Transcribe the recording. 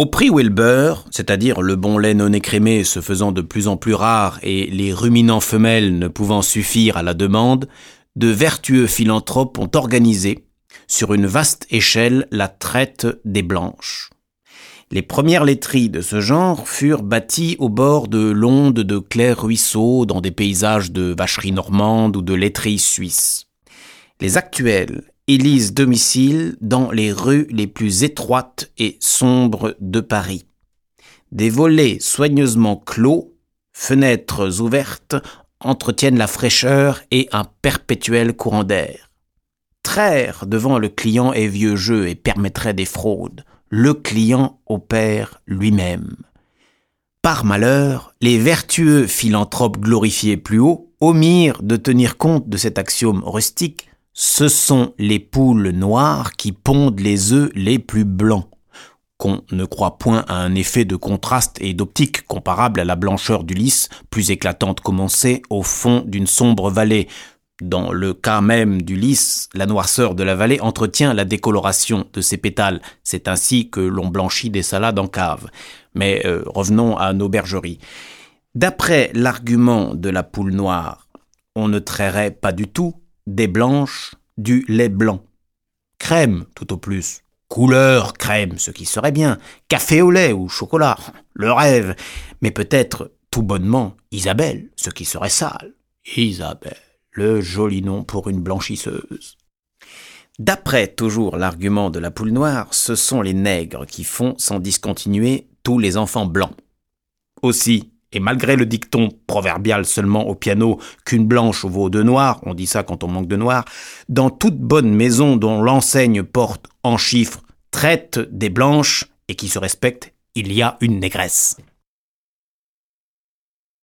Au prix où le beurre, c'est-à-dire le bon lait non écrémé se faisant de plus en plus rare et les ruminants femelles ne pouvant suffire à la demande, de vertueux philanthropes ont organisé, sur une vaste échelle, la traite des blanches. Les premières laiteries de ce genre furent bâties au bord de l'onde de clairs ruisseaux dans des paysages de vacheries normandes ou de laiteries suisses. Les actuelles élisent domicile dans les rues les plus étroites et sombres de Paris. Des volets soigneusement clos, fenêtres ouvertes, entretiennent la fraîcheur et un perpétuel courant d'air. Traire devant le client est vieux jeu et permettrait des fraudes. Le client opère lui-même. Par malheur, les vertueux philanthropes glorifiés plus haut omirent de tenir compte de cet axiome rustique ce sont les poules noires qui pondent les œufs les plus blancs. Qu'on ne croit point à un effet de contraste et d'optique comparable à la blancheur du lys, plus éclatante sait, au fond d'une sombre vallée. Dans le cas même du lys, la noirceur de la vallée entretient la décoloration de ses pétales. C'est ainsi que l'on blanchit des salades en cave. Mais euh, revenons à nos bergeries. D'après l'argument de la poule noire, on ne trairait pas du tout des blanches, du lait blanc. Crème, tout au plus. Couleur crème, ce qui serait bien. Café au lait ou chocolat, le rêve. Mais peut-être, tout bonnement, Isabelle, ce qui serait sale. Isabelle, le joli nom pour une blanchisseuse. D'après toujours l'argument de la poule noire, ce sont les nègres qui font sans discontinuer tous les enfants blancs. Aussi, et malgré le dicton proverbial seulement au piano qu'une blanche vaut deux noirs, on dit ça quand on manque de noirs, dans toute bonne maison dont l'enseigne porte en chiffres traite des blanches et qui se respecte, il y a une négresse.